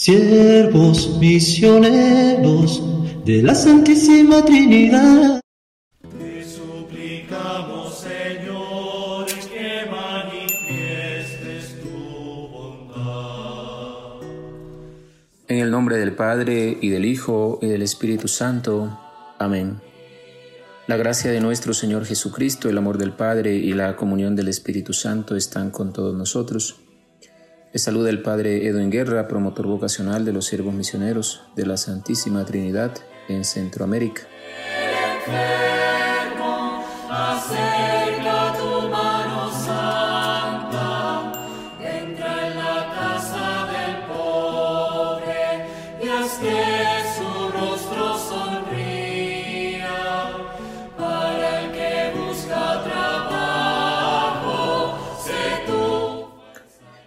siervos misioneros de la Santísima Trinidad. Te suplicamos, Señor, que manifiestes tu bondad. En el nombre del Padre, y del Hijo, y del Espíritu Santo. Amén. La gracia de nuestro Señor Jesucristo, el amor del Padre y la comunión del Espíritu Santo están con todos nosotros. Les saluda el Padre Edwin Guerra, promotor vocacional de los siervos misioneros de la Santísima Trinidad en Centroamérica.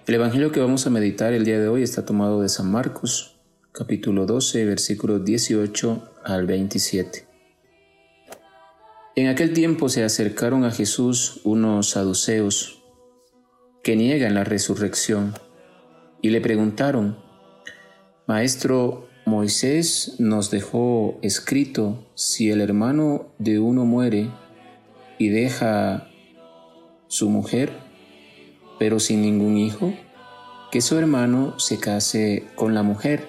El Evangelio que vamos a meditar el día de hoy está tomado de San Marcos, capítulo 12, versículos 18 al 27. En aquel tiempo se acercaron a Jesús unos saduceos que niegan la resurrección y le preguntaron, Maestro, Moisés nos dejó escrito, si el hermano de uno muere y deja su mujer, pero sin ningún hijo, que su hermano se case con la mujer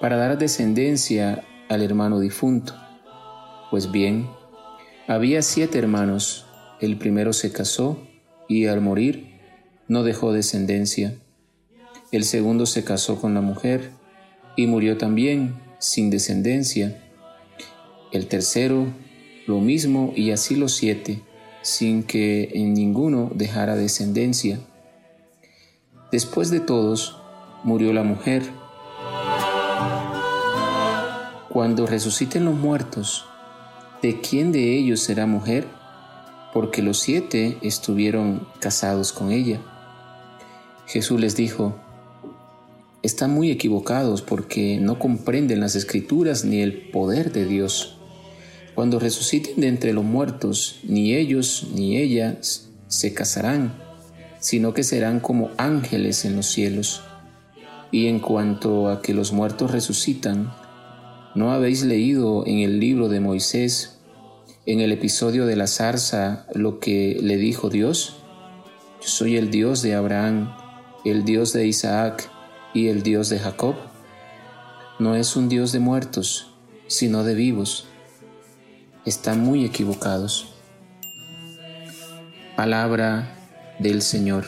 para dar descendencia al hermano difunto. Pues bien, había siete hermanos, el primero se casó y al morir no dejó descendencia. El segundo se casó con la mujer y murió también sin descendencia. El tercero lo mismo y así los siete, sin que en ninguno dejara descendencia. Después de todos, murió la mujer. Cuando resuciten los muertos, ¿de quién de ellos será mujer? Porque los siete estuvieron casados con ella. Jesús les dijo, están muy equivocados porque no comprenden las escrituras ni el poder de Dios. Cuando resuciten de entre los muertos, ni ellos ni ellas se casarán, sino que serán como ángeles en los cielos. Y en cuanto a que los muertos resucitan, ¿no habéis leído en el libro de Moisés, en el episodio de la zarza, lo que le dijo Dios? Yo soy el Dios de Abraham, el Dios de Isaac y el Dios de Jacob. No es un Dios de muertos, sino de vivos. Están muy equivocados. Palabra del Señor.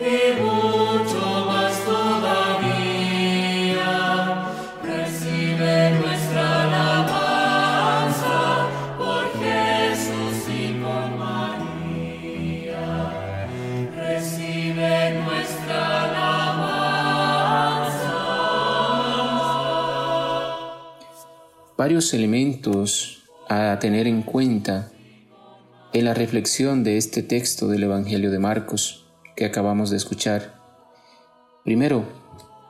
y mucho más todavía. Recibe nuestra alabanza por Jesús y María. Recibe nuestra alabanza. Varios elementos a tener en cuenta en la reflexión de este texto del Evangelio de Marcos que acabamos de escuchar. Primero,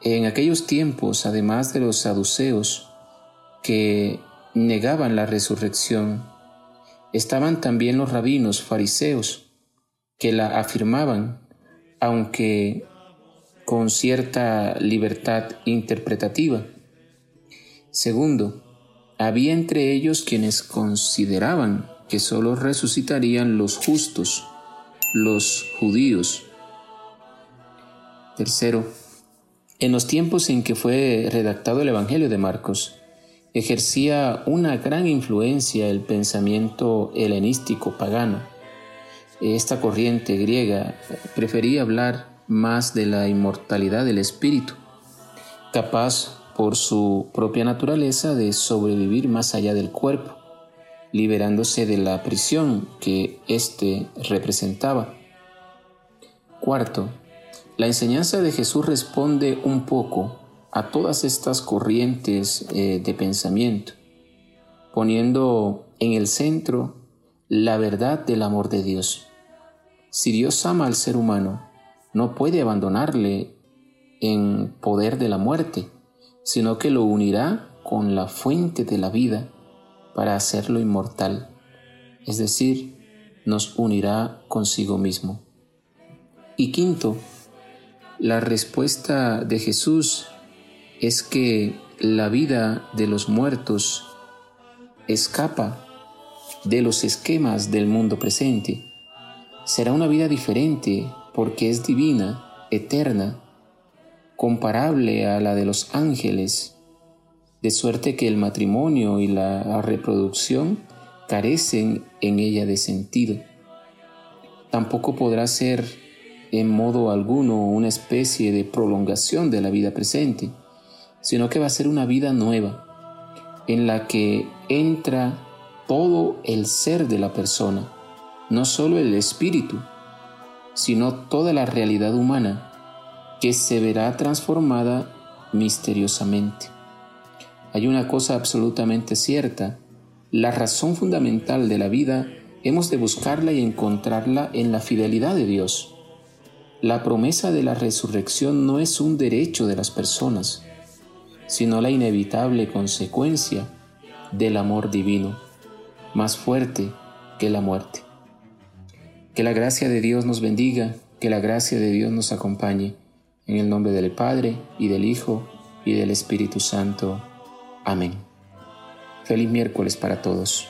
en aquellos tiempos, además de los saduceos que negaban la resurrección, estaban también los rabinos fariseos que la afirmaban, aunque con cierta libertad interpretativa. Segundo, había entre ellos quienes consideraban que sólo resucitarían los justos, los judíos. Tercero, en los tiempos en que fue redactado el Evangelio de Marcos, ejercía una gran influencia el pensamiento helenístico pagano. Esta corriente griega prefería hablar más de la inmortalidad del espíritu, capaz por su propia naturaleza de sobrevivir más allá del cuerpo, liberándose de la prisión que éste representaba. Cuarto, la enseñanza de Jesús responde un poco a todas estas corrientes eh, de pensamiento, poniendo en el centro la verdad del amor de Dios. Si Dios ama al ser humano, no puede abandonarle en poder de la muerte, sino que lo unirá con la fuente de la vida para hacerlo inmortal, es decir, nos unirá consigo mismo. Y quinto, la respuesta de Jesús es que la vida de los muertos escapa de los esquemas del mundo presente. Será una vida diferente porque es divina, eterna, comparable a la de los ángeles, de suerte que el matrimonio y la reproducción carecen en ella de sentido. Tampoco podrá ser en modo alguno una especie de prolongación de la vida presente, sino que va a ser una vida nueva, en la que entra todo el ser de la persona, no solo el espíritu, sino toda la realidad humana, que se verá transformada misteriosamente. Hay una cosa absolutamente cierta, la razón fundamental de la vida hemos de buscarla y encontrarla en la fidelidad de Dios. La promesa de la resurrección no es un derecho de las personas, sino la inevitable consecuencia del amor divino, más fuerte que la muerte. Que la gracia de Dios nos bendiga, que la gracia de Dios nos acompañe. En el nombre del Padre, y del Hijo, y del Espíritu Santo. Amén. Feliz miércoles para todos.